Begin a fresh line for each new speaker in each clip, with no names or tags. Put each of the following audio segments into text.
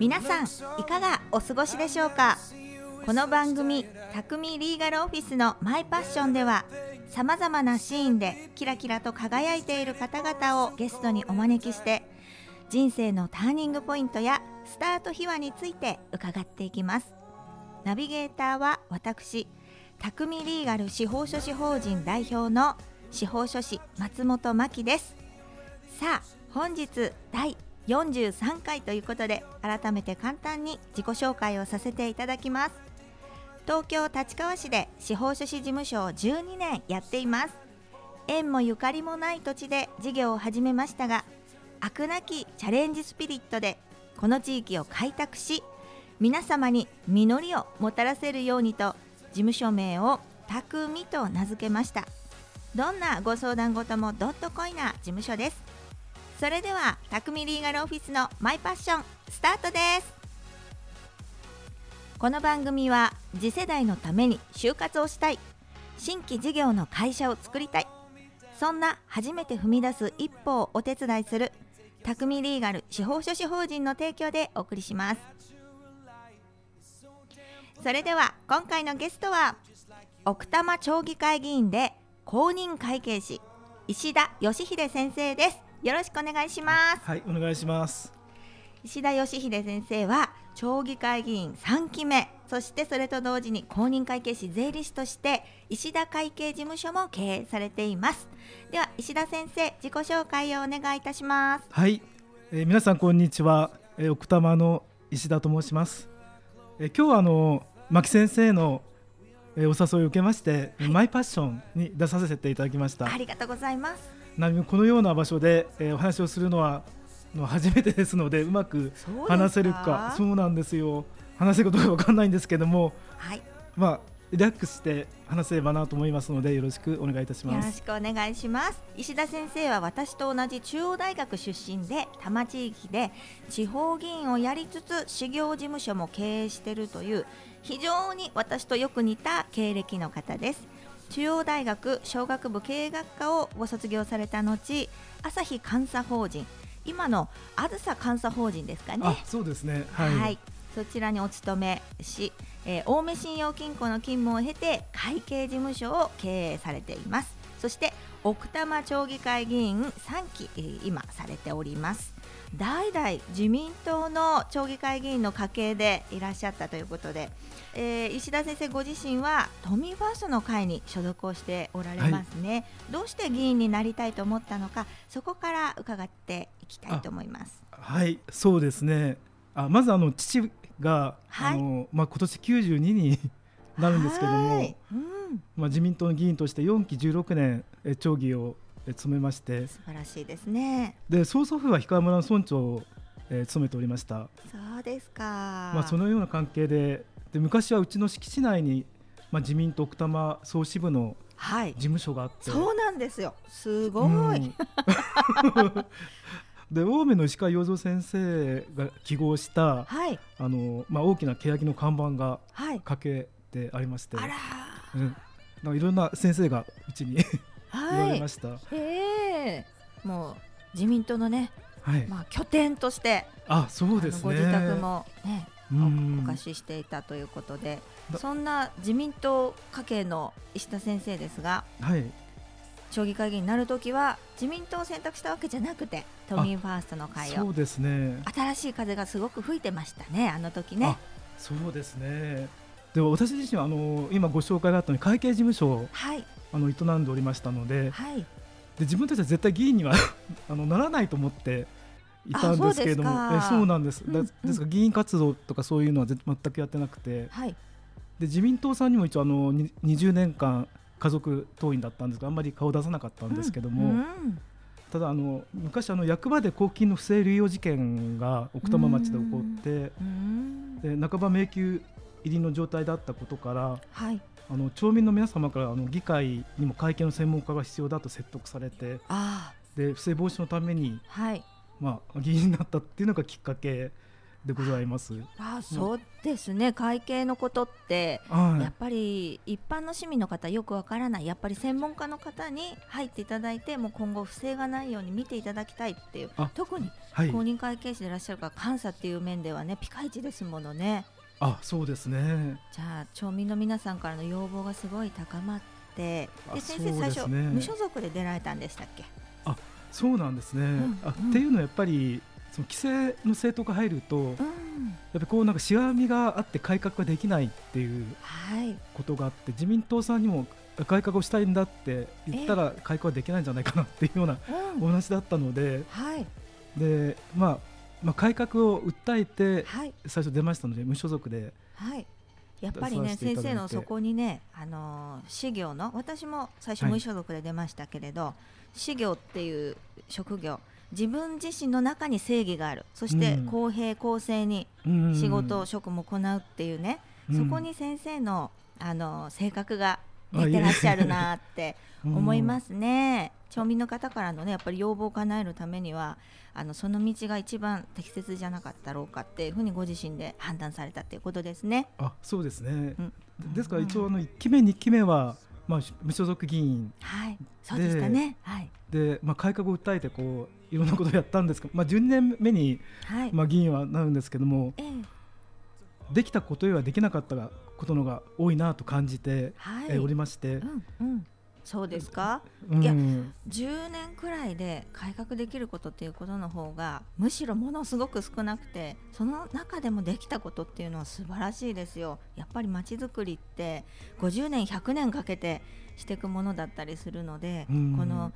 皆さんいかがお過ごしでしょうか？この番組「匠リーガルオフィスのマイパッション」ではさまざまなシーンでキラキラと輝いている方々をゲストにお招きして人生のターニングポイントやスタート秘話について伺っていきます。ナビゲーターは私匠リーガル司法書士法人代表の司法書士松本真希です。さあ本日第43回ということで改めて簡単に自己紹介をさせていただきます。東京立川市で司法書士事務所を12年やっています。縁もゆかりもない土地で事業を始めましたが飽くなきチャレンジスピリットでこの地域を開拓し皆様に実りをもたらせるようにと事務所名を「たくみ」と名付けました。どんなご相談事もどっとこいな事務所です。それではたくみリーガルオフィスのマイパッションスタートです。この番組は次世代のために就活をしたい。新規事業の会社を作りたい。そんな初めて踏み出す一歩をお手伝いするたくみリーガル司法書士法人の提供でお送りします。それでは今回のゲストは奥多摩町議会議員で公認会計士石田義秀先生です。よろしくお願いします。
はいお願いします。
石田義秀先生は町議会議員3期目そしてそれと同時に公認会計士税理士として石田会計事務所も経営されています。では石田先生自己紹介をお願いいたします。
はい、えー、皆さんこんにちは、えー、奥多摩の石田と申します。え今日はあの牧先生のお誘いを受けまして、はい、マイパッションに出させていただきました。
ありがとうございます
なみこのような場所で、えー、お話をするのはの初めてですのでうまく話せるか？そうなんですよ。話せることが分かんないんですけども、はい、まあリラックスして話せればなと思いますのでよろしくお願いいたします。
よろしくお願いします。石田先生は私と同じ中央大学出身で多摩地域で地方議員をやりつつ修行事務所も経営しているという非常に私とよく似た経歴の方です中央大学商学部経営学科をご卒業された後朝日監査法人今のあずさ監査法人ですかね。
そうですね。はい、はい、
そちらにお勤めし、えー、青梅信用金庫の勤務を経て会計事務所を経営されています。そして奥多摩町議会議員3期、えー、今されております。代々自民党の町議会議員の家系でいらっしゃったということで、えー、石田先生ご自身は都民ファーストの会に所属をしておられますね、はい、どうして議員になりたいと思ったのかそこから伺っていきたいと思います。
はいそうですね。あまずあの父が、はい、あのまあ、今年92に なるんですけども、うん。まあ、自民党の議員として4期16年町議を務めまして。
素晴らしいですね。
で曽祖父は氷川村の村長を、えー、務めておりました。
そうですか、
まあ、そのような関係でで昔はうちの敷地内に、まあ、自民党奥多摩総支部の事務所があって、
はい、そうなんですよ。すごい、うん、
で青梅の石川洋三先生が記号した、はい、あのまあ、大きな欅の看板がかけてありまして、はい、うん、なんかいろんな先生がうちに 言われました。
えー、もう自民党のね、はい、まあ拠点として
あそうです、ね、
ご自宅もねお貸ししていたということでそんな自民党家系の石田先生ですが、はい、町議会議員になるときは自民党を選択したわけじゃなくて都民ファーストの会を。
そうですね。
新しい風がすごく吹いてましたねあの時ね。
そうですね。でも私自身はあの今ご紹介があったように会計事務所を、はい、あの営んでおりましたのではい、で自分たちは絶対議員には あのならないと思っていたんですけれども。えそうなんです、うんうん、ですから議員活動とかそういうのは全くやってなくて、はい、で自民党さんにも一応あの20年間家族党員だったんですがあんまり顔を出さなかったんですけども、うんうん、ただあの昔あの役場で公金の不正流用事件が奥多摩町で起こって、で半ば迷宮入りの状態だったことから、はい、あの町民の皆様からあの議会にも会計の専門家が必要だと説得されてで不正防止のために、はいまあ、議員になったっていうのがきっかけでございます。
あそうですね、会計のことって、はい、やっぱり一般の市民の方よくわからない。やっぱり専門家の方に入っていただいてもう今後不正がないように見ていただきたいっていう特に公認会計士でいらっしゃるから監査っていう面ではねピカイチですものね。
あそうですね。
じゃあ町民の皆さんからの要望がすごい高まってで先生最初、無所属で出られたんでしたっけ？
あそうなんですね、うんうん、あっていうのはやっぱりその規制の政党が入ると、うん、やっぱりこうなんかしがらみがあって改革ができないっていうことがあって、はい、自民党さんにも改革をしたいんだって言ったら改革はできないんじゃないかなっていうようなお話だったので、はい、でまあまあ、改革を訴えて最初出ましたので、無所属で。
はい。やっぱりね先生のそこにねあの私業の私も最初無所属で出ましたけれど、はい、私業っていう職業。自分自身の中に正義がある。そして公平公正に仕事、職務を行うっていうね、そこに先生のあの性格が出てらっしゃるなって 思いますね。町民の方からのねやっぱり要望を叶えるためにはあのその道が一番適切じゃなかったろうかっていうふうにご自身で判断されたっていうことですね。
あそうですね、うん、ですから一応あの1期目2期目はまあ、無所属議員。
はい、そうでしたね、はい、
でまあ、改革を訴えてこういろんなことをやったんですけど、まあ、12年目に、はい、まあ、議員はなるんですけども、ええ、できたことよりはできなかったことのが多いなと感じて、はい、えおりまして、うんうん、
そうですか、うん、いや10年くらいで改革できることっていうことの方がむしろものすごく少なくてその中でもできたことっていうのは素晴らしいですよ。やっぱりまちづくりって50年100年かけてしていくものだったりするので、うん、この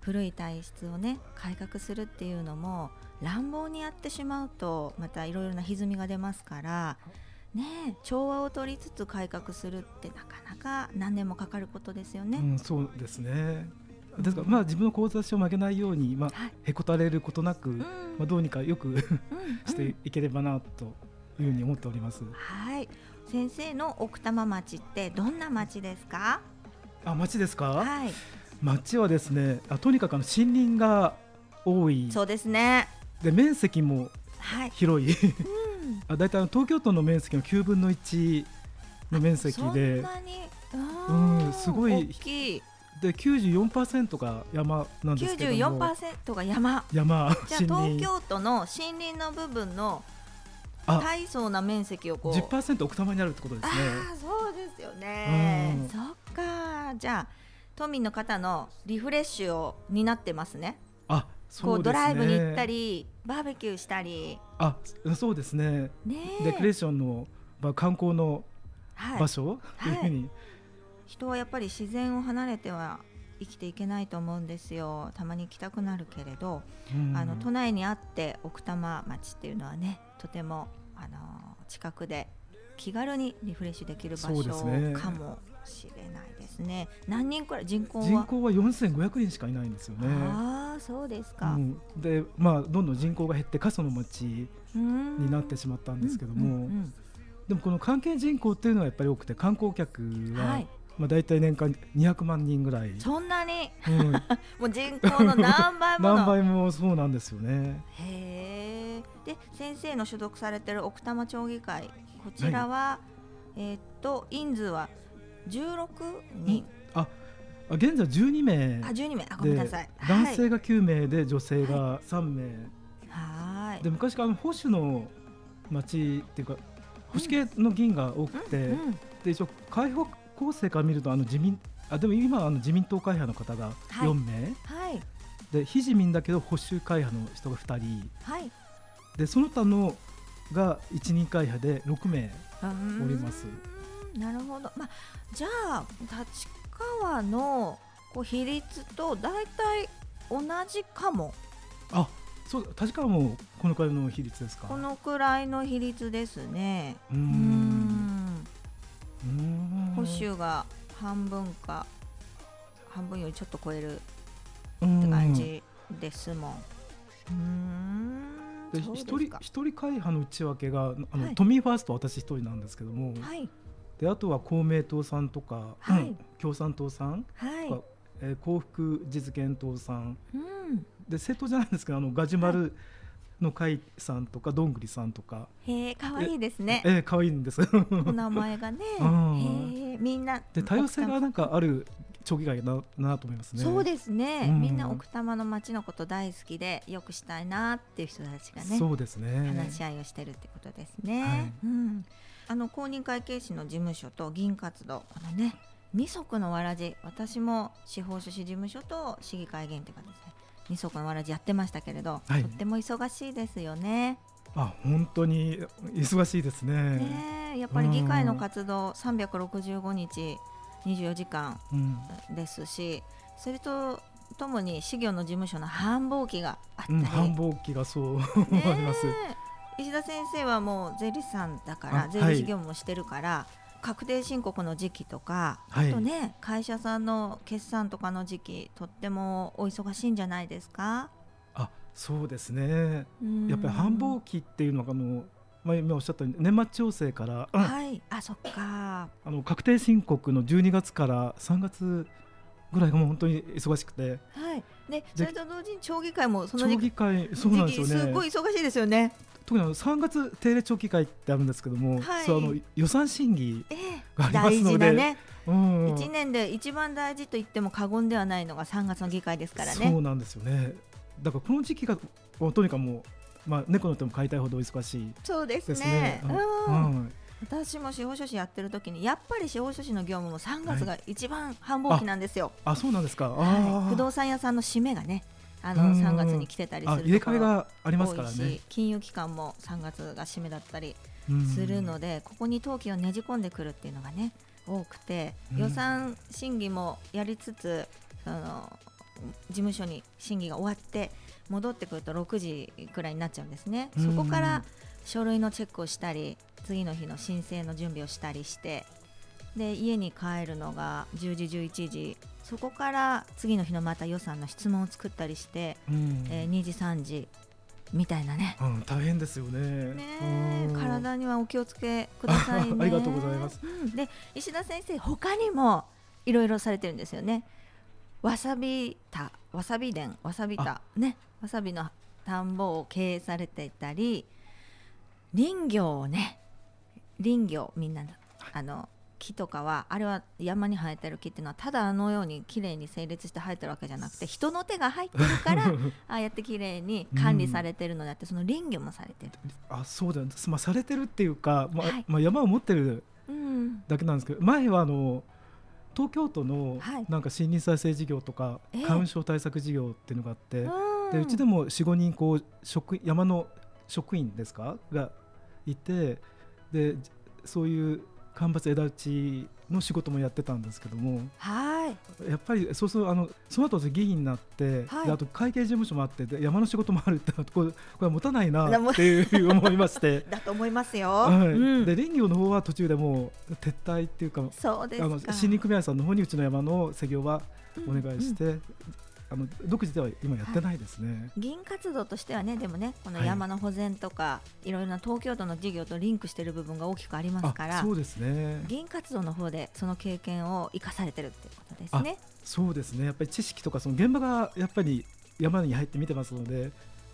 古い体質をね改革するっていうのも乱暴にやってしまうとまたいろいろな歪みが出ますからね調和を取りつつ改革するってなかなか何年もかかることですよね。
うん、そうですね。ですから、まあ、自分の志を曲げないように、まあ、はい、へこたれることなく、うん、まあ、どうにかよく していければなというふうに思っております。
はい。先生の奥多摩町ってどんな町ですか？
あ町ですか、はい、町はですねあとにかくあの森林が多い。
そうですね。
で面積も広い、はい、あ大体東京都の面積の9分の1の面積で。
うん、すごい。
で94%が山なんですけども。
94%が山。
山
じゃあ東京都の森林の部分の大層な面積をこう。
10%奥多摩になるってことですね。
あそうですよね、うん、そっか。じゃあ都民の方のリフレッシュを担ってますね。
あ
こうドライブに行ったりバーベキューしたり。
あそうですね。レクレーションの、まあ、観光の場所、はい、いうふうに、はい、
人はやっぱり自然を離れては生きていけないと思うんですよ。たまに行きたくなるけれど、あの都内にあって奥多摩町っていうのはねとてもあの近くで気軽にリフレッシュできる場所かもしれないですね。何人くらい？人口は？
人口は4500人しかいないんですよね。
ああそうですか。うん、
でまあどんどん人口が減って過疎の町になってしまったんですけども、でもこの関係人口っていうのはやっぱり多くて観光客は、はい、まあ大体年間200万人ぐらい。
そんなに、うん、もう人口の何倍も
何倍もそうなんですよね。
へえ。で先生の所属されてる奥多摩町議会こちらは、はい、えっと人数は？16人、
あ現在12名。
あ12名。あごめんなさい。
男性が9名で女性が3名。
はい。
で昔から保守の町っていうか保守系の議員が多くて、うんうん、で一応解放構成から見るとあの自民あでも今あの自民党会派の方が4名、はい、はい、で非自民だけど保守会派の人が2人、はい、でその他のが一人会派で6名おります。
なるほど、まあ、じゃあ立川のこう比率と大体同じかも。
あそう立川もこのくらいの比率ですか？
このくらいの比率ですね。うん。保守が半分か半分よりちょっと超えるって感じですもん。うん。
で一人一人会派の内訳があの、はい、都民ファースト私一人なんですけども、はい、であとは公明党さんとか、はい、共産党さんとか、えー、幸福実現党さん、うん、で政党じゃないんですけどあのガジュマルの海さんとかどんぐりさんとか。
へえ可愛いですね。
ええ可愛いんです。
お名前がね。へえみんな
で多様性がなんかある町議会ななと思いますね。
そうですね、うん、みんな奥多摩の町のこと大好きでよくしたいなっていう人たちがね
そうですね。
話し合いをしてるってことですね。はい、うん、あの公認会計士の事務所と議員活動このね二足のわらじ私も司法書士事務所と市議会議員というかですね。二足のわらじやってましたけれど、はい、とっても忙しいですよね。
あ本当に忙しいですね。
ねやっぱり議会の活動365日24時間ですし、うん、それとともに事業の事務所の繁忙期があったり、うん、
繁忙期がそうあります
石田先生はもう税理士さんだから税理士業務もしてるから、はい、確定申告の時期とか、はい、あとね会社さんの決算とかの時期とってもお忙しいんじゃないですか？
あそうですね。やっぱり繁忙期っていうのがもうまあ、今おっしゃったように年末調整から、
はい、あそっか。
あの確定申告の12月から3月ぐらいがもう本当に忙しくて、
はい、でそれと同時に町議会もその
町議会そうなんですよね。
すごい忙しいですよね。
特にあの3月定例町議会ってあるんですけども、はい、そうあの予算審議がありますので、えー、ね。
うん、1年で一番大事と言っても過言ではないのが3月の議会ですからね。
そうなんですよね。だからこの時期がとにかくもうまあ、猫の手も飼いたいほど忙しい、ね、
そうですね。うん、私も司法書士やってる時にやっぱり司法書士の業務も3月が一番繁忙期なんですよ。
あそうなんですか、
はい、不動産屋さんの締めがねあの3月に来てたりする
入れ替えがありますからね。
金融機関も3月が締めだったりするのでここに登記をねじ込んでくるっていうのがね多くて予算審議もやりつつその事務所に審議が終わって戻ってくると6時くらいになっちゃうんですね、そこから書類のチェックをしたり次の日の申請の準備をしたりしてで家に帰るのが10時11時そこから次の日のまた予算の質問を作ったりして、うん、えー、2時3時みたいなね、
うん、大変ですよね。
ね体にはお気をつけください、ね、
ありがとうございます、
うん、で石田先生他にもいろいろされてるんですよね。わさびたわさび田わさびたね。わさびの田んぼを経営されていたり林業をね林業みんなあの木とかはあれは山に生えてる木っていうのはただあのように綺麗に整列して生えてるわけじゃなくて人の手が入ってるから ああやって綺麗に管理されてるのであって、うん、その林業もされてる。
あそうだ、まあ、されてるっていうか、まあ、はい、まあ、山を持ってるだけなんですけど、前はあの東京都のなんか森林再生事業とか、花粉症対策事業っていうのがあって、でうちでも45人こう職山の職員ですか？がいてでそういう間伐枝打ちの仕事もやってたんですけども、
はい、
やっぱりそうするあのその後議員になって、はい、あと会計事務所もあって山の仕事もあるって これこれは持たないなっていう思いまして。
だと思いますよ、
はい。うん、で林業の方は途中でもう撤退っていうか
そうですか。あの森
林組合さんの方にうちの山の作業はお願いして、うんうんあの独自では今やってないですね、はい、
議員活動としてはねでもねこの山の保全とか、はい、いろいろな東京都の事業とリンクしている部分が大きくありますから
そうですね。
議員活動の方でその経験を生かされてるっていうことですね。
そうですね。やっぱり知識とかその現場がやっぱり山に入って見てますので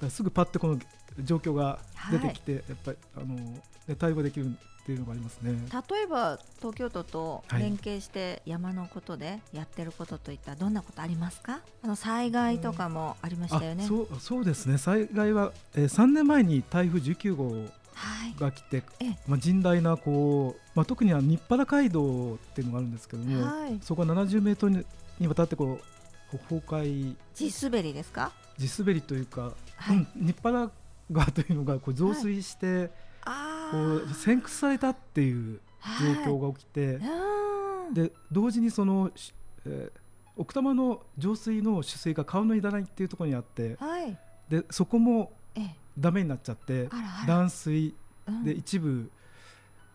すぐパッとこの状況が出てきて、はい、やっぱりあの、ね、対応できるっていうのがありますね。
例えば東京都と連携して山のことでやってることといったらどんなことありますか？あの災害とかもありましたよね、
うん、そうそうですね。災害は、えー、3年前に台風19号が来て、はい、まあ、甚大なこう、まあ、特には日原街道っていうのがあるんですけども、はい、そこは70メートルにわたってこう崩壊
地滑りですか？
地滑りというか、はい、うん、日原川というのがこう増水して、こう先駆されたっていう状況が起きて、はい、で同時にその、えー、奥多摩の浄水の取水が川のいらないっていうところにあって、はい、でそこもダメになっちゃって断水で一部、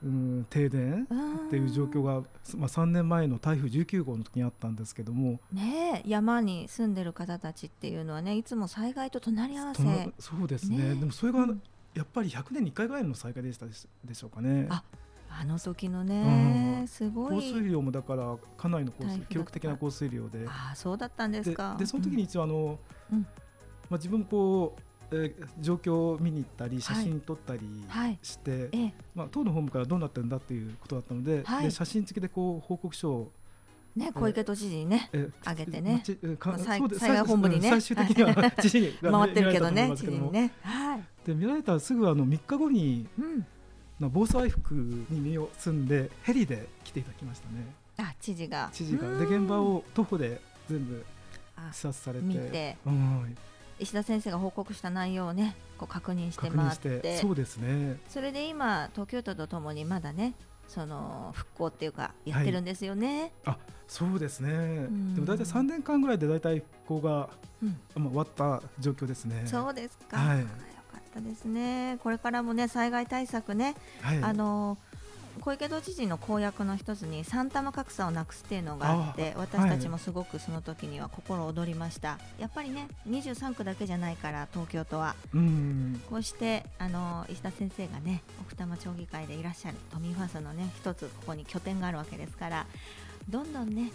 うん、停電っていう状況が、まあ、3年前の台風19号の時にあったんですけども、
ね、山に住んでる方たちっていうのはねいつも災害と隣り合わせ。
そうですね、ね、でもそれが、やっぱり100年に1回ぐらいの再開でしたでしょうかね。
ああの時のね、うん、すご
い。降水量もだからかなりの降水記録的な降水量で。
あそうだったんですか。
でその時に一応あの、うん、まあ、自分こうえー、状況を見に行ったり写真撮ったりして、はいはい、まあ、党の本部からどうなってるんだっていうことだったのではい、で写真付きでこう報告書を
ね、小池都知事にね、えー、げてね、
災
害本部にね、
最終的には 知事に
回ってるけどね、知事にね。
はい、で見られたらすぐあの3日後に、うん、防災服に身を包んでヘリで来ていただきましたね。
あ知事が。
知事が。で現場を徒歩で全部視察されて。
石田先生が報告した内容をねこう確認して回って。
そうですね。
それで今東京都とともにまだねその復興っていうかやってるんですよね。
はい、あそうですね、でも大体3年間ぐらいで大体復興が、うん、まあ、終わった状況ですね。
そうですか、はい、よかったですね。これからもね災害対策ね、はい、あのー小池都知事の公約の一つにサンタの格差をなくすっていうのがあって私たちもすごくその時には心躍りました、はい、やっぱりね23区だけじゃないから東京都は。こうしてあの石田先生がね奥多摩町議会でいらっしゃる都民ファーストのね一つここに拠点があるわけですからどんどんね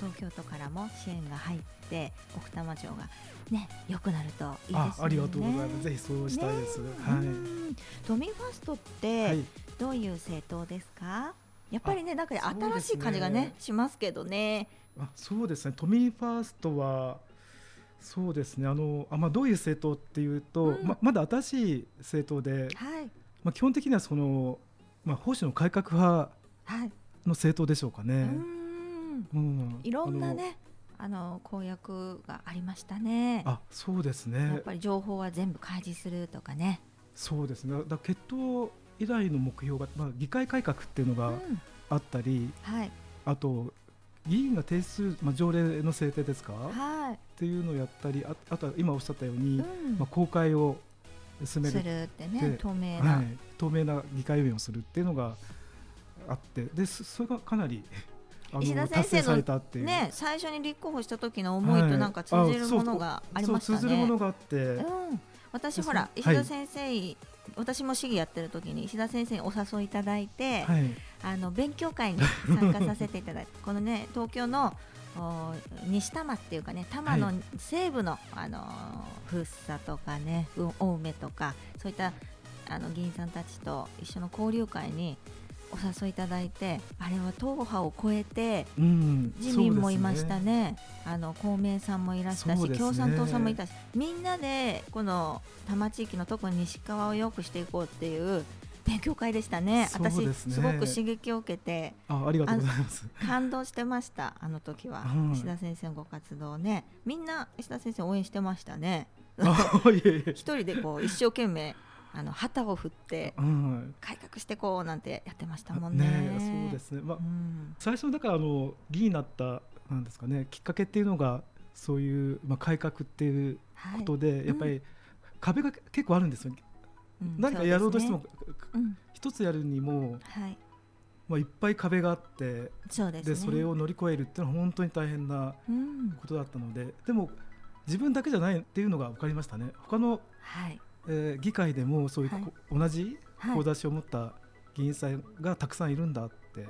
東京都からも支援が入って奥多摩町がね良くなるといいですね。
ありがとうございます。ぜひそうしたいです、ね、はい。
都民ファーストってどういう政党ですか？やっぱりねなんか新しい感じがね、ね、しますけどね
あそうですね都民ファーストはそうですねあのあ、まあ、どういう政党っていうと、うん、ままだ新しい政党で、はいまあ、基本的にはその、まあ、保守の改革派の政党でしょうかね。はい
うん、いろんなねあの公約がありましたね。
あ、そうですね。
やっぱり情報は全部開示するとかね。
そうですね。だ決闘以来の目標が、まあ、議会改革っていうのがあったり、うん、はい、あと議員が定数、まあ、条例の制定ですか、はい、っていうのをやったりああとは今おっしゃったように、うん、まあ、公開を進める
ってね透明な、はい、
透明な議会運営をするっていうのがあってでそれがかなり
石田先生のね最初に立候補した時の思いとなんか通じるものがありましたね。
通じるものがあって、う
ん、私ほら石田先生、はい、私も市議やってる時に石田先生にお誘いいただいて、はい、あの勉強会に参加させていただいて このね東京の西多摩っていうかね多摩の西部の、はい、あの福生とかね青梅とかそういったあの議員さんたちと一緒の交流会にお誘いいただいてあれは党派を超えて、うん、自民もいましたね、ね、あの公明さんもいらしたし、ね、共産党さんもいたしみんなでこの多摩地域の特に西側を良くしていこうっていう勉強会でしたね、ね。私、すごく刺激を受けて
あありがとうございます。
感動してました、あの時は、石田先生のご活動ね、みんな石田先生応援してましたね。一人でこう一生懸命あの旗を振って改革してこうなんてやってましたもんね。
ねそうですね。まあ、うん、最初だからあの議員になったなんですかねきっかけっていうのがそういうまあ改革っていうことで、はい、やっぱり壁が結構あるんですよ。うん、何かやろうとしても一、ね、つやるにも、はい、まあいっぱい壁があって
そうです、ね、
でそれを乗り越えるっていうのは本当に大変なことだったので、でも自分だけじゃないっていうのが分かりましたね。他の、はいえー、議会でもそういう、はい、同じ志を持った議員さんがたくさんいるんだっていう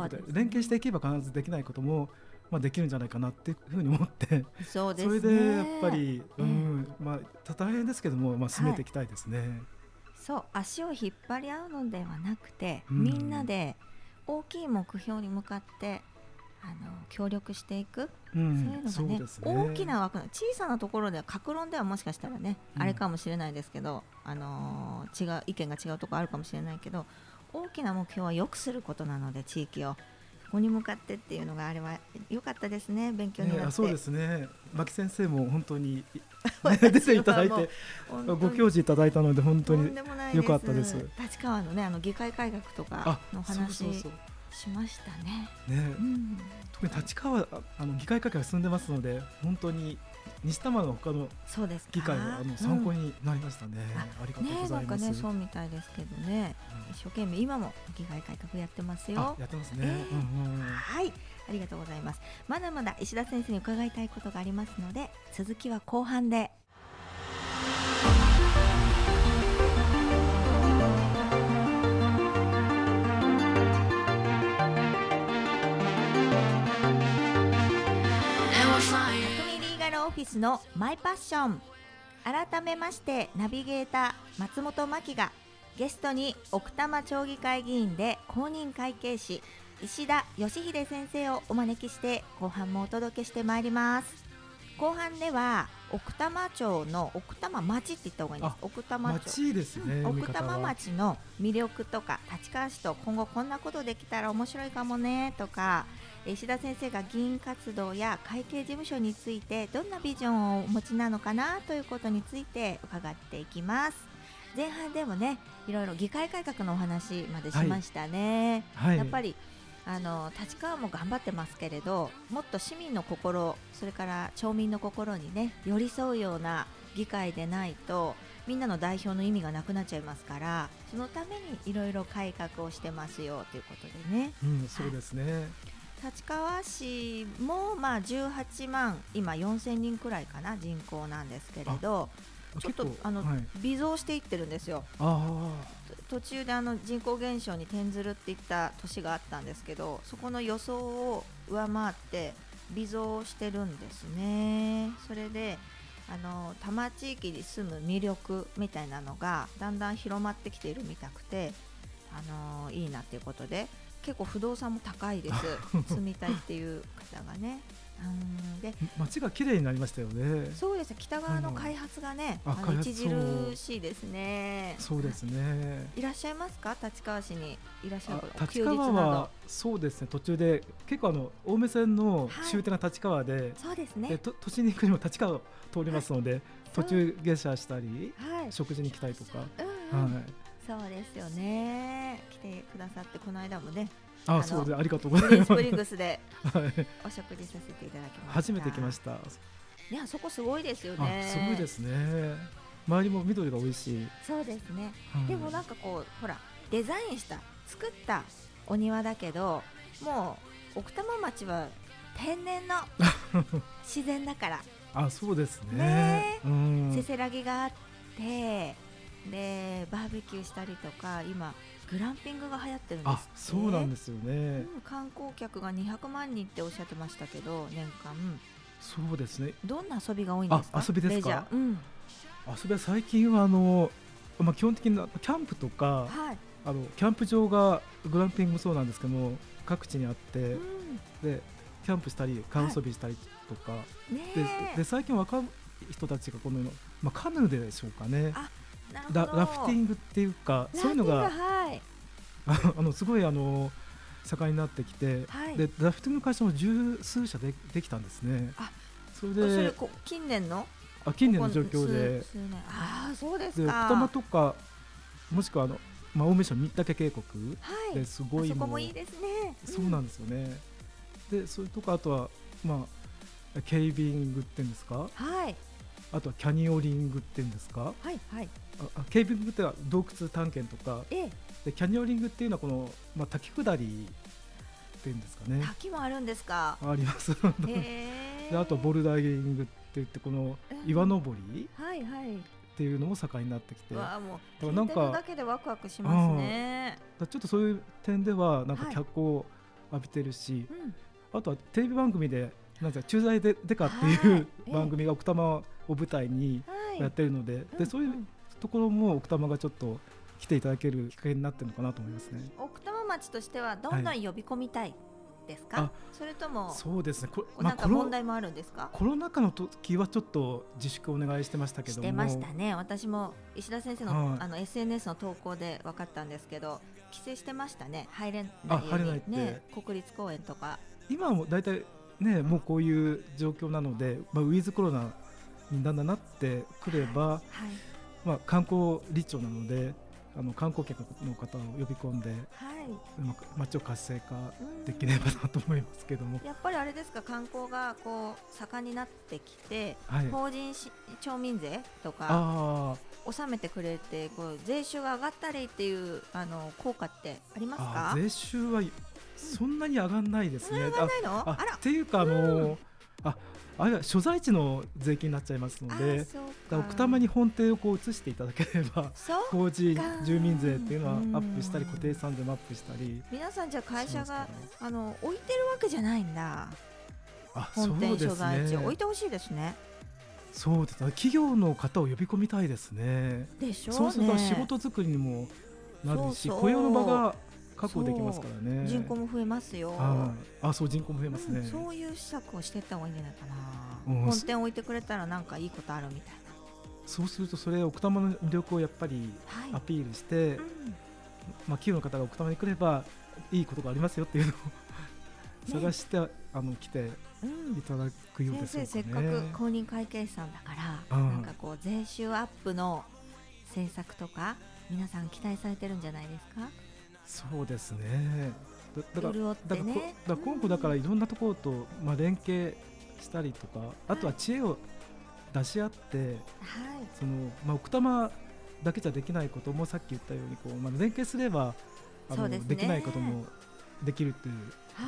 ことで、ね、連携していけば必ずできないことも、まあ、できるんじゃないかなっていうふうに思って。
そうです、
ね、それでやっぱり、うん、まあ、大変ですけども、まあ、進めていきたいですね。はい、
そう足を引っ張り合うのではなくて、うん、みんなで大きい目標に向かってあの協力していく、うん、そういうのがね、ね、大きな枠の小さなところでは格論ではもしかしたらね、うん、あれかもしれないですけど、あのー、違う意見が違うところあるかもしれないけど大きな目標は良くすることなので地域を。ここに向かってっていうのがあれは良かったですね勉強になって、ね、
そうですね。牧先生も本当に、ね、出ていただいてご教示いただいたので本当に良かったです。
立川のねあの議会改革とかの話しましたね。
ね、うん、特に立川あの議会改革が進んでますので本当に西多摩の他の議会あの参考になりましたね。うん、ありがとうございます。
ね、なんかねそうみたいですけどね、うん、一生懸命今も議会改革やってますよ。
やってますね。えー
うんうん、はい。ありがとうございます。まだまだ石田先生に伺いたいことがありますので、続きは後半で。ィスのマイパッション。改めましてナビゲーター松本真希がゲストに奥多摩町議会議員で公認会計士石田義秀先生をお招きして後半もお届けしてまいります。後半では奥多摩町の奥多摩町って言った方がいいです。奥多摩
町。ですね、
奥多摩町の魅力とか立川市と今後こんなことできたら面白いかもねとか石田先生が議員活動や会計事務所についてどんなビジョンをお持ちなのかなということについて伺っていきます。前半でもねいろいろ議会改革のお話までしましたね、はい。はい、やっぱりあの立川も頑張ってますけれどもっと市民の心それから町民の心にね寄り添うような議会でないとみんなの代表の意味がなくなっちゃいますからそのためにいろいろ改革をしてますよということでね。
うん、そうですね、はい
立川市もまあ18万今4000人くらいかな人口なんですけれどちょっとあの、はい、微増していってるんですよ。途中であの人口減少に転ずるっていった年があったんですけどそこの予想を上回って微増してるんですね。それであの多摩地域に住む魅力みたいなのがだんだん広まってきているみたくてあのいいなっていうことで結構不動産も高いです。住みたいっていう方がね。
うん。で街が綺麗になりましたよね。
そうです。北側の開発がね、うん、あの著しいですね。
そう。ですね。
いらっしゃいますか？立川市にいらっしゃる
立川はそうですね。途中で結構あの青梅線の終点が立川で、はい、
そうですね。
都心に行くにも立川通りますので、はい、途中下車したり、はい、食事に来たりとか、はい。
そうですよね。来てくださってこの間もね
あそうでありがとうございます。ス
プリングスでお食事させていただきました。
初めて来ました。い
やそこすごいですよね。
すごいですね。周りも緑が美味しい。
そうですね、はい、でもなんかこうほらデザインした作ったお庭だけどもう奥多摩町は天然の 自然だから。
あそうですね。
ね、うん、せせらぎがあってでバーベキューしたりとか今グランピングが流行ってるんです
そうなんですよね、
うん、観光客が200万人っておっしゃってましたけど年間。
そうですね。
どんな遊びが多いんですか？
遊びですか、うん、遊びは最近はあの、まあ、基本的にキャンプとか、はい、あのキャンプ場がグランピングもそうなんですけども各地にあって、うん、でキャンプしたり川遊びしたりとか、はい、でで最近若い人たちがこの、まあ、カヌーでしょうかねララフティングっていうかそういうのが、はい、あ のすごいあの盛んになってきて、はい、でラフティングの会社も十数社でできたんですね。
あそれで近年の？
あ近年の状況で。
あそうですか。
奥多摩とかもしくはあの、まあ、青梅市の新岳渓谷。ですごい
もういいですね、
そうなんですよね。でそれとかあとはまあケイビングっていうんですか、はい、あとはキャニオリングっていうんですか、はいはい、あケービングっては洞窟探検とか、ええ、でキャニオリングっていうのはこの、まあ、滝下りっていうんですかね。
滝もあるんですか？
あります。であとボルダリングって言ってこの岩登り、はいはい。っていうのも盛んになってきて、
わあもう聞いてるだけでワクワクしますね。
ちょっとそういう点ではなんか脚光を浴びてるし、はいうん、あとはテレビ番組でなんか駐在ででかっていう、番組が奥多摩を舞台にやってるので、でそういうところも奥多摩がちょっと来ていただけるきっかけになってるのかなと思いますね。
奥多摩町としてはどんどん呼び込みたい、ですか、それとも
そうですね。
こなんか問題もあるんですか、
コロナ禍の時はちょっと自粛お願いしてましたけど
してましたね。私も石田先生の,、あの SNS の投稿で分かったんですけど規制してましたね。入れないね国立公園とか。
今はもう大体ねもうこういう状況なので、まあ、ウィズコロナにだんだんなってくれば、はいまあ、観光立町なのであの観光客の方を呼び込んで、はい、街を活性化できればなと思いますけども。
やっぱりあれですか観光がこう盛んになってきて、はい、法人し町民税とか納めてくれてこう税収が上がったりっていうあの効果ってありますか？
税収はそんなに上がらないですね。
上がらないの？
あっていうかあの、うん、ああれは所在地の税金になっちゃいますので奥多摩に本店をこう移していただければ工事住民税っていうのはアップしたり固定産税もアップしたり。
皆さんじゃ会社が、ね、あの置いてるわけじゃないんだ。本店所在地、ね、置いてほしいですね。
そうです企業の方を呼び込みたいですね。
でしょう、
ね、そうすると仕事作りにもなるし雇用の場が確保できますからね。
人口も増えますよ。
あそう人口も増えますね、
うん、そういう施策をしていった方がいいんじゃないかな、うん、本店置いてくれたらなんかいいことあるみたいな。
そうするとそれ奥多摩の魅力をやっぱりアピールして、はいうん、まあ、企業の方が奥多摩に来ればいいことがありますよっていうのを 探して、ね、あの来ていただくようです、
ね、先生せっかく公認会計士さんだから、なんかこう税収アップの政策とか皆さん期待されてるんじゃないです
か？そうですね。
だからだから
だ今後だからいろんなところと、まあ、連携したりとか、あとは知恵を出し合って、はい、そのまあ、奥多摩だけじゃできないこともさっき言ったようにこう、まあ、連携すればあので、ね,、きないこともできるっていう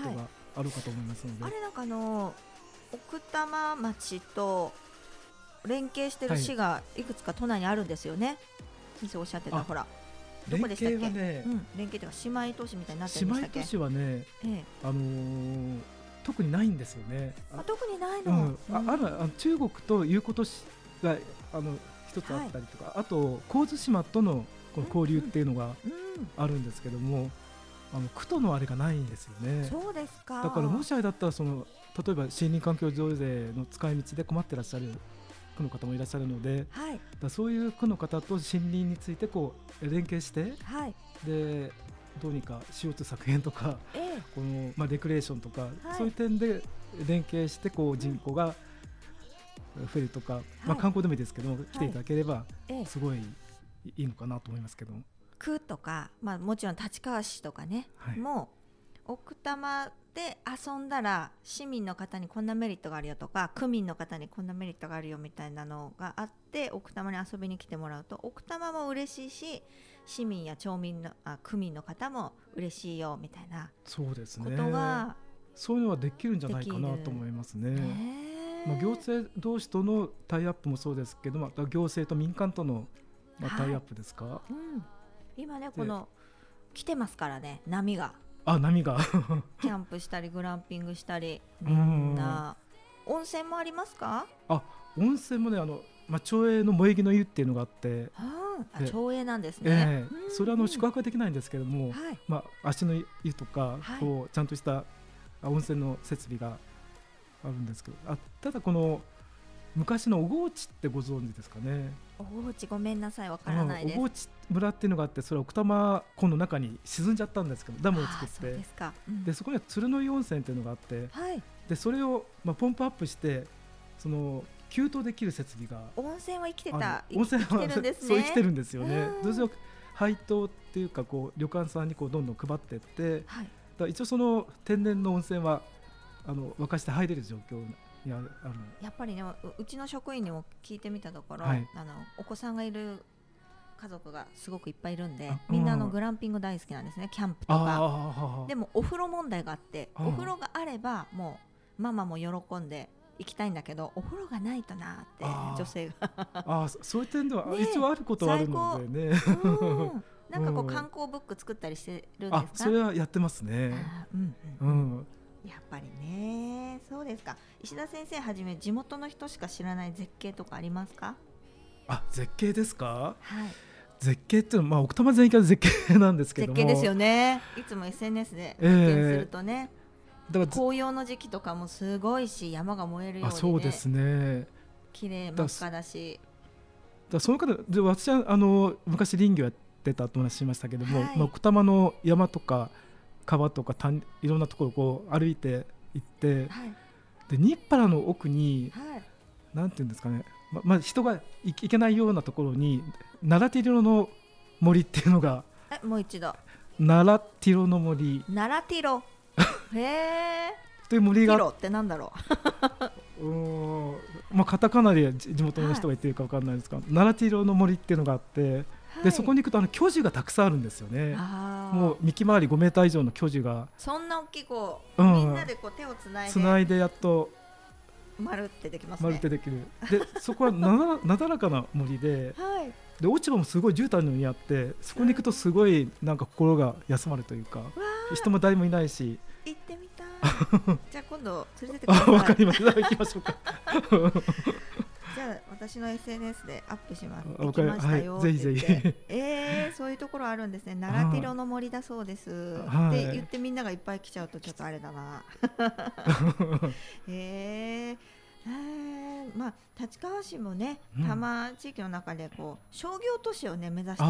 ことがあるかと思いますので、
はい、あれなんかあの奥多摩町と連携してる市がいくつか都内にあるんですよね、はい、先生おっしゃってたほらどこでしたっけ、ねうん、連携というか姉妹都市みたいになってるんでしたっけ？
姉妹都市はね、ええ、あのー特にないんですよね。
あ特にないの、
うん、ああるあ中国ということしがあの一つあったりとか、はい、あと神津島とのこの交流っていうのがあるんですけども、あの区とのあれがないんですよね。
そうですか。
だからもしあれだったらその例えば森林環境増税の使い道で困ってらっしゃる区の方もいらっしゃるので、はい、だそういう区の方と森林についてこう連携して、はい、でどうにか CO2 削減とか、ええ、このまあ、レクレーションとか、はい、そういう点で連携してこう人口が増えるとか、はい、まあ、観光でもいいですけど、来ていただければすごいいいのかなと思いますけど。
区とか、まあ、もちろん立川市とかね、はい、もう奥多摩で遊んだら市民の方にこんなメリットがあるよとか区民の方にこんなメリットがあるよみたいなのがあって奥多摩に遊びに来てもらうと奥多摩も嬉しいし市民や町民のあ区民の方も嬉しいよみたいな
そうですね。ことがそういうのはできるんじゃないかなと思いますね。まあ、行政同士とのタイアップもそうですけど、また行政と民間との、まあ、タイアップですか、は
いうん、今ねこの来てますからね波が
あ波が。
キャンプしたりグランピングしたりみんな。温泉もありますか？
あ温泉もねあの、まあ、町営の萌え木の湯っていうのがあって。
あ町営なんですね、
えー、それはあの宿泊はできないんですけれども、はい、まあ、足の湯とか、はい、こうちゃんとした温泉の設備があるんですけどあただこの昔の小河内ってご存知ですかね？
小河内ごめんなさいわからないです、
小河内村っていうのがあってそれは奥多摩湖の中に沈んじゃったんですけどダムを作って。でそうん、でそこには鶴の湯温泉っていうのがあって、はい、でそれを、まあ、ポンプアップしてその給湯できる設備が
温泉は生きてた。
温泉はそう生きてるんですよね。どう配当っていうかこう旅館さんにこうどんどん配っていって、はい、だ一応その天然の温泉はあの沸かして入れる状況にある
やっぱりねうちの職員にも聞いてみたところ、はい、あのお子さんがいる家族がすごくいっぱいいるんでみんなのグランピング大好きなんですねキャンプとか。でもお風呂問題があってお風呂があればもうママも喜んで行きたいんだけどお風呂がないとなって女性が。
あそういう点では、ね、一応あることはあるのでね。
なんかこう観光ブック作ったりしてるんですか？
それはやってますね。うん、うん、
やっぱりねそうですか。石田先生はじめ地元の人しか知らない絶景とかありますか？
あ絶景ですか？はい。絶景っていうのは、まあ、奥多摩全域は絶景なんですけど
絶景ですよね。いつも SNS で発見するとね、えーだから紅葉の時期とかもすごいし山が燃えるように、ね、
そうですね。
綺麗真っ赤だし。
だその方で私はあの昔林業やってたとお話しましたけども、はい、まあ、奥多摩の山とか川とか谷いろんなところをこう歩いて行って、はい、で日原の奥に、はい、なんていうんですかねままあ、人が行けないようなところに奈良ティロの森っていうのが
えもう一度
奈良ティロの森
奈良ティロ へえ。
という森が。
ってなんだろ
う。うん。まあカタカナで地元の人が言ってるかわかんないですが、はい、奈良ティロの森っていうのがあって、はい、でそこに行くとあの巨樹がたくさんあるんですよね。もう幹回り5メーター以上の巨樹が。
そんな大きいこう、うん、みんなでこう手をつないで。つ
ないでやっと。
丸ってできます、
ね、丸ってできる。でそこはな なだらかな森で。はい。で落ち葉もすごい絨毯のようにあってそこに行くとすごいなんか心が休まるというか、人も誰もいないし
行ってみたい じゃあ今度連れてってください
わかりました行きましょうか
じゃあ私の SNS でアップします。行きましたよって言って、はい、えー、そういうところあるんですね。奈良ティロの森だそうです。って言ってみんながいっぱい来ちゃうとちょっとあれだな。えー。えー、まあ立川市もね多摩地域の中でこう商業都市をね目指して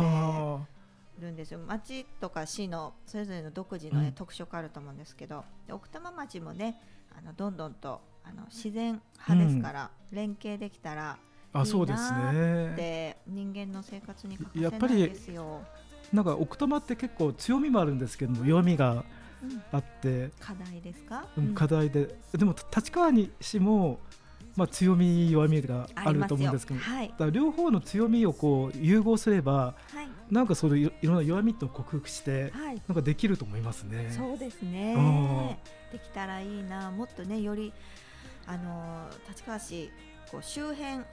るんですよ。町とか市のそれぞれの独自のね、うん、特色あると思うんですけど。奥多摩町もねあのどんどんとあの自然派ですから、うん、連携できたらいいなって人間の生活に欠かせないですよ。
なんか奥多摩って結構強みもあるんですけども弱みがあって、うん、
課題ですか、
うん、課題で。でも立川に市もまあ、強み弱みがあると思うんですけど、はい、だ両方の強みをこう融合すれば、はい、なんかそのいろんな弱みと克服して、はい、なんかできると思いますね。
そうですね。できたらいいな、もっとねよりあの立川市こう周辺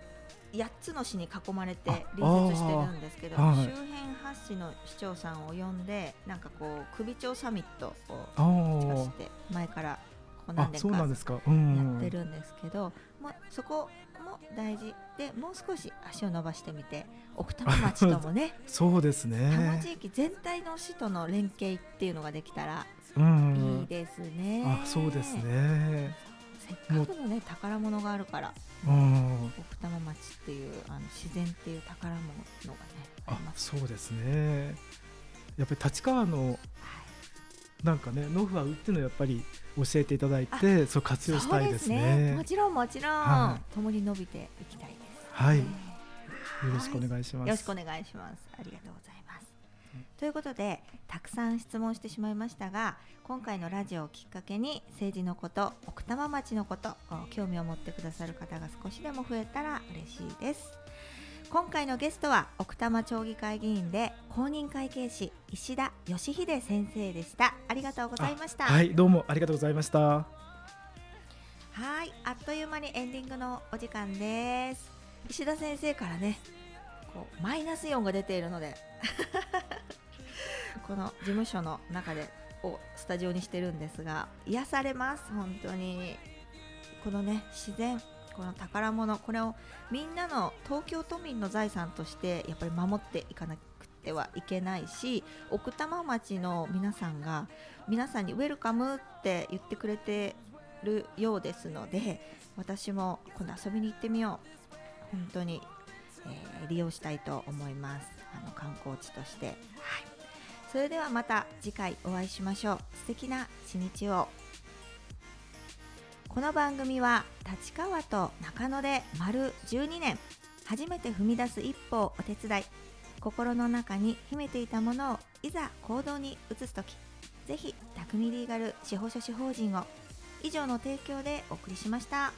8つの市に囲まれて隣接してるんですけど、はい、周辺8市の市長さんを呼んでなんかこう首長サミットをして前からこう何年かやってるんですけど、まあ、そこも大事。でもう少し足を伸ばしてみて奥多摩町ともね
そうですね。多
摩地域全体の市との連携っていうのができたらいいですね。
あそうですね
せっかくのね宝物があるから、うん、奥多摩町っていうあの自然っていう宝物がね
あります、そうですね。やっぱり立川の、はい、なんかねノウハウっていうのはやっぱり教えていただいてそう活用したいですね、
ね、もちろんもちろん、はい、共に伸びていきたいです、
はい、よろしくお願いします。
よろしくお願いします。ありがとうございますということでたくさん質問してしまいましたが今回のラジオをきっかけに政治のこと奥多摩町のこと興味を持ってくださる方が少しでも増えたら嬉しいです。今回のゲストは奥多摩町議会議員で公認会計士石田義秀先生でした。ありがとうございました。
はいどうもありがとうございました。
はいあっという間にエンディングのお時間です。石田先生からねこうマイナスイオンが出ているのでこの事務所の中でをスタジオにしてるんですが癒されます本当に。このね自然この宝物これをみんなの東京都民の財産としてやっぱり守っていかなくてはいけないし奥多摩町の皆さんが皆さんにウェルカムって言ってくれてるようですので私も今度遊びに行ってみよう。本当に、えー、利用したいと思います。あの観光地として。はい。それではまた次回お会いしましょう。素敵な一日を。この番組は立川と中野で丸12年。初めて踏み出す一歩をお手伝い。心の中に秘めていたものをいざ行動に移す時。ぜひ匠リーガル司法書士法人を。以上の提供でお送りしました。